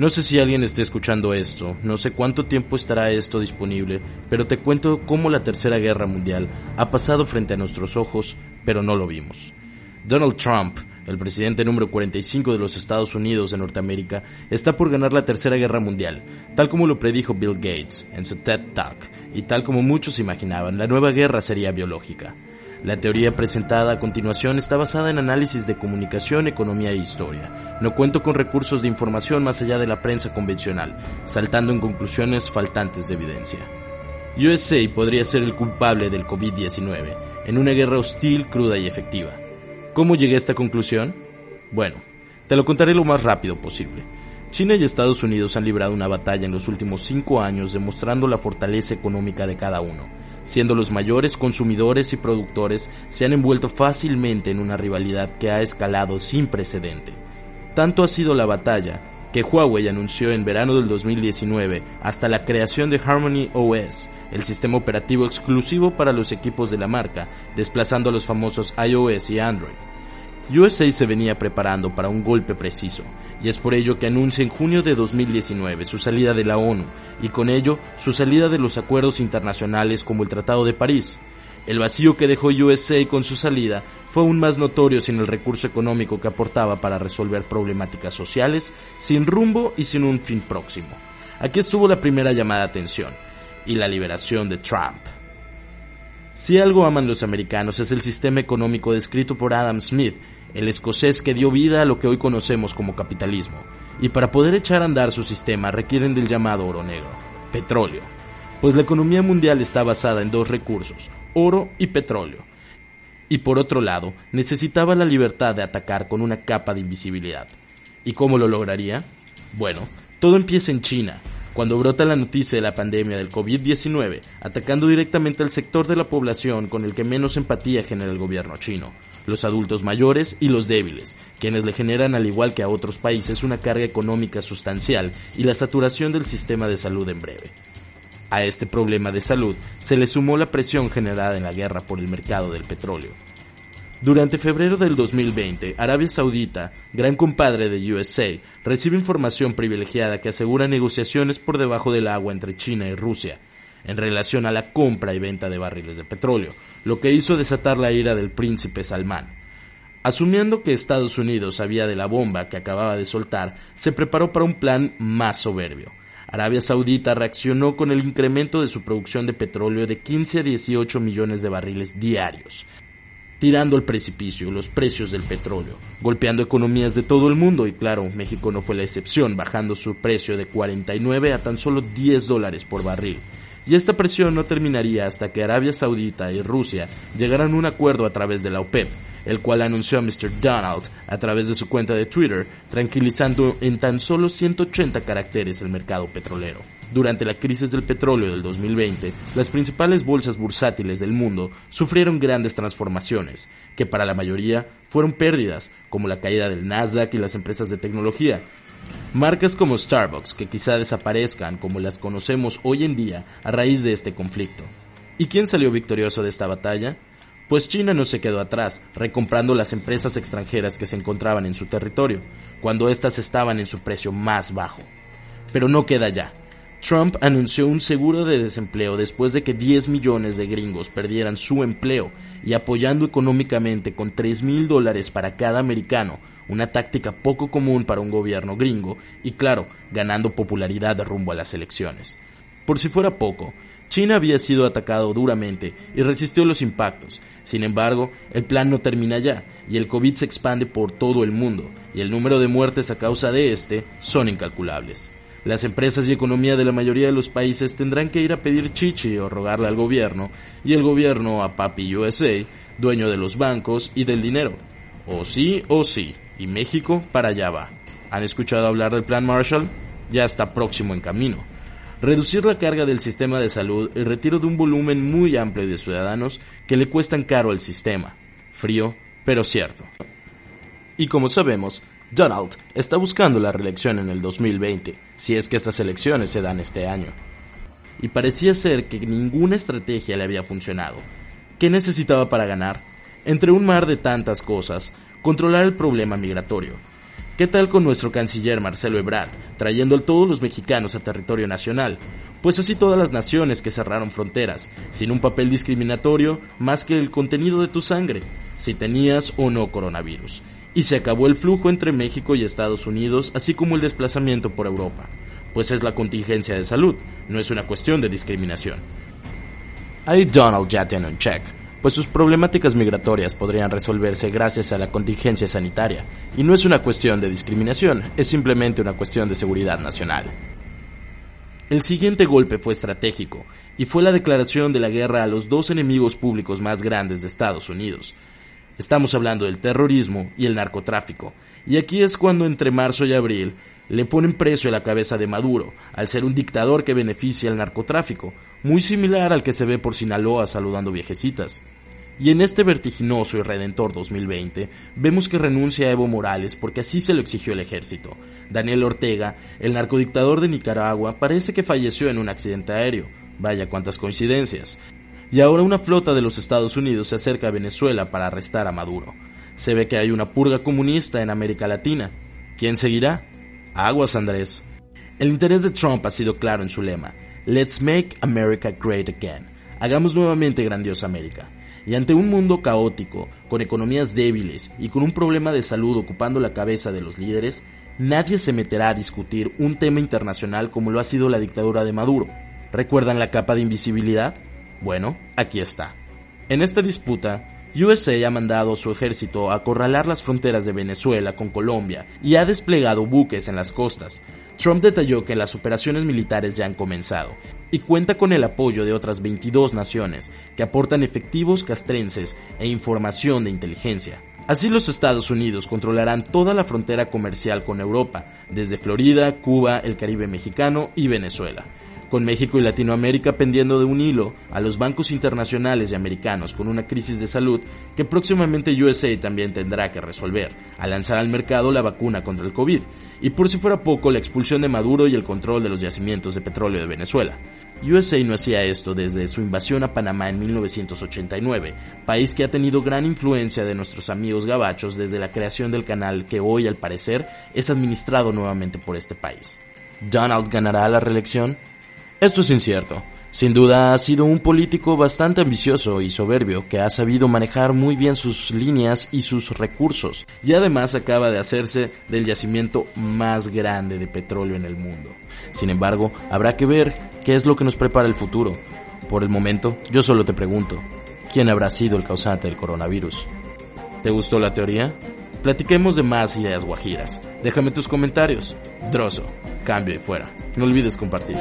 No sé si alguien esté escuchando esto, no sé cuánto tiempo estará esto disponible, pero te cuento cómo la Tercera Guerra Mundial ha pasado frente a nuestros ojos, pero no lo vimos. Donald Trump, el presidente número 45 de los Estados Unidos de Norteamérica, está por ganar la Tercera Guerra Mundial, tal como lo predijo Bill Gates en su TED Talk, y tal como muchos imaginaban, la nueva guerra sería biológica. La teoría presentada a continuación está basada en análisis de comunicación, economía e historia. No cuento con recursos de información más allá de la prensa convencional, saltando en conclusiones faltantes de evidencia. USA podría ser el culpable del COVID-19, en una guerra hostil, cruda y efectiva. ¿Cómo llegué a esta conclusión? Bueno, te lo contaré lo más rápido posible. China y Estados Unidos han librado una batalla en los últimos cinco años demostrando la fortaleza económica de cada uno. Siendo los mayores consumidores y productores, se han envuelto fácilmente en una rivalidad que ha escalado sin precedente. Tanto ha sido la batalla que Huawei anunció en verano del 2019 hasta la creación de Harmony OS, el sistema operativo exclusivo para los equipos de la marca, desplazando a los famosos iOS y Android. USA se venía preparando para un golpe preciso, y es por ello que anuncia en junio de 2019 su salida de la ONU, y con ello su salida de los acuerdos internacionales como el Tratado de París. El vacío que dejó USA con su salida fue aún más notorio sin el recurso económico que aportaba para resolver problemáticas sociales, sin rumbo y sin un fin próximo. Aquí estuvo la primera llamada de atención, y la liberación de Trump. Si algo aman los americanos es el sistema económico descrito por Adam Smith, el escocés que dio vida a lo que hoy conocemos como capitalismo, y para poder echar a andar su sistema requieren del llamado oro negro, petróleo, pues la economía mundial está basada en dos recursos, oro y petróleo. Y por otro lado, necesitaba la libertad de atacar con una capa de invisibilidad. ¿Y cómo lo lograría? Bueno, todo empieza en China, cuando brota la noticia de la pandemia del COVID-19, atacando directamente al sector de la población con el que menos empatía genera el gobierno chino, los adultos mayores y los débiles, quienes le generan al igual que a otros países una carga económica sustancial y la saturación del sistema de salud en breve. A este problema de salud se le sumó la presión generada en la guerra por el mercado del petróleo. Durante febrero del 2020, Arabia Saudita, gran compadre de USA, recibe información privilegiada que asegura negociaciones por debajo del agua entre China y Rusia en relación a la compra y venta de barriles de petróleo, lo que hizo desatar la ira del príncipe Salmán. Asumiendo que Estados Unidos sabía de la bomba que acababa de soltar, se preparó para un plan más soberbio. Arabia Saudita reaccionó con el incremento de su producción de petróleo de 15 a 18 millones de barriles diarios, tirando al precipicio los precios del petróleo, golpeando economías de todo el mundo y claro, México no fue la excepción, bajando su precio de 49 a tan solo 10 dólares por barril. Y esta presión no terminaría hasta que Arabia Saudita y Rusia llegaran a un acuerdo a través de la OPEP, el cual anunció a Mr. Donald a través de su cuenta de Twitter, tranquilizando en tan solo 180 caracteres el mercado petrolero. Durante la crisis del petróleo del 2020, las principales bolsas bursátiles del mundo sufrieron grandes transformaciones, que para la mayoría fueron pérdidas, como la caída del Nasdaq y las empresas de tecnología. Marcas como Starbucks, que quizá desaparezcan como las conocemos hoy en día a raíz de este conflicto. ¿Y quién salió victorioso de esta batalla? Pues China no se quedó atrás, recomprando las empresas extranjeras que se encontraban en su territorio, cuando éstas estaban en su precio más bajo. Pero no queda ya. Trump anunció un seguro de desempleo después de que 10 millones de gringos perdieran su empleo y apoyando económicamente con 3 mil dólares para cada americano, una táctica poco común para un gobierno gringo y claro, ganando popularidad rumbo a las elecciones. Por si fuera poco, China había sido atacado duramente y resistió los impactos. Sin embargo, el plan no termina ya y el COVID se expande por todo el mundo y el número de muertes a causa de este son incalculables. Las empresas y economía de la mayoría de los países tendrán que ir a pedir chichi o rogarle al gobierno, y el gobierno a Papi USA, dueño de los bancos y del dinero. O sí o sí, y México para allá va. ¿Han escuchado hablar del Plan Marshall? Ya está próximo en camino. Reducir la carga del sistema de salud y retiro de un volumen muy amplio de ciudadanos que le cuestan caro al sistema. Frío, pero cierto. Y como sabemos, Donald está buscando la reelección en el 2020, si es que estas elecciones se dan este año. Y parecía ser que ninguna estrategia le había funcionado. ¿Qué necesitaba para ganar? Entre un mar de tantas cosas, controlar el problema migratorio. ¿Qué tal con nuestro canciller Marcelo Ebrard, trayendo a todos los mexicanos a territorio nacional? Pues así todas las naciones que cerraron fronteras, sin un papel discriminatorio más que el contenido de tu sangre, si tenías o no coronavirus. Y se acabó el flujo entre México y Estados Unidos, así como el desplazamiento por Europa. Pues es la contingencia de salud, no es una cuestión de discriminación. Ahí Donald ya tiene un check pues sus problemáticas migratorias podrían resolverse gracias a la contingencia sanitaria, y no es una cuestión de discriminación, es simplemente una cuestión de seguridad nacional. El siguiente golpe fue estratégico, y fue la declaración de la guerra a los dos enemigos públicos más grandes de Estados Unidos. Estamos hablando del terrorismo y el narcotráfico, y aquí es cuando entre marzo y abril le ponen precio a la cabeza de Maduro, al ser un dictador que beneficia al narcotráfico, muy similar al que se ve por Sinaloa saludando viejecitas. Y en este vertiginoso y redentor 2020 vemos que renuncia a Evo Morales porque así se lo exigió el ejército. Daniel Ortega, el narcodictador de Nicaragua, parece que falleció en un accidente aéreo. Vaya cuántas coincidencias. Y ahora una flota de los Estados Unidos se acerca a Venezuela para arrestar a Maduro. Se ve que hay una purga comunista en América Latina. ¿Quién seguirá? Aguas, Andrés. El interés de Trump ha sido claro en su lema, Let's Make America Great Again. Hagamos nuevamente grandiosa América. Y ante un mundo caótico, con economías débiles y con un problema de salud ocupando la cabeza de los líderes, nadie se meterá a discutir un tema internacional como lo ha sido la dictadura de Maduro. ¿Recuerdan la capa de invisibilidad? Bueno, aquí está. En esta disputa, USA ha mandado su ejército a acorralar las fronteras de Venezuela con Colombia y ha desplegado buques en las costas. Trump detalló que las operaciones militares ya han comenzado y cuenta con el apoyo de otras 22 naciones que aportan efectivos castrenses e información de inteligencia. Así los Estados Unidos controlarán toda la frontera comercial con Europa, desde Florida, Cuba, el Caribe mexicano y Venezuela con México y Latinoamérica pendiendo de un hilo a los bancos internacionales y americanos con una crisis de salud que próximamente USA también tendrá que resolver, al lanzar al mercado la vacuna contra el COVID, y por si fuera poco la expulsión de Maduro y el control de los yacimientos de petróleo de Venezuela. USA no hacía esto desde su invasión a Panamá en 1989, país que ha tenido gran influencia de nuestros amigos gabachos desde la creación del canal que hoy al parecer es administrado nuevamente por este país. ¿Donald ganará la reelección? Esto es incierto. Sin duda ha sido un político bastante ambicioso y soberbio que ha sabido manejar muy bien sus líneas y sus recursos y además acaba de hacerse del yacimiento más grande de petróleo en el mundo. Sin embargo, habrá que ver qué es lo que nos prepara el futuro. Por el momento, yo solo te pregunto, ¿quién habrá sido el causante del coronavirus? ¿Te gustó la teoría? Platiquemos de más ideas guajiras. Déjame tus comentarios. Droso, cambio y fuera. No olvides compartir.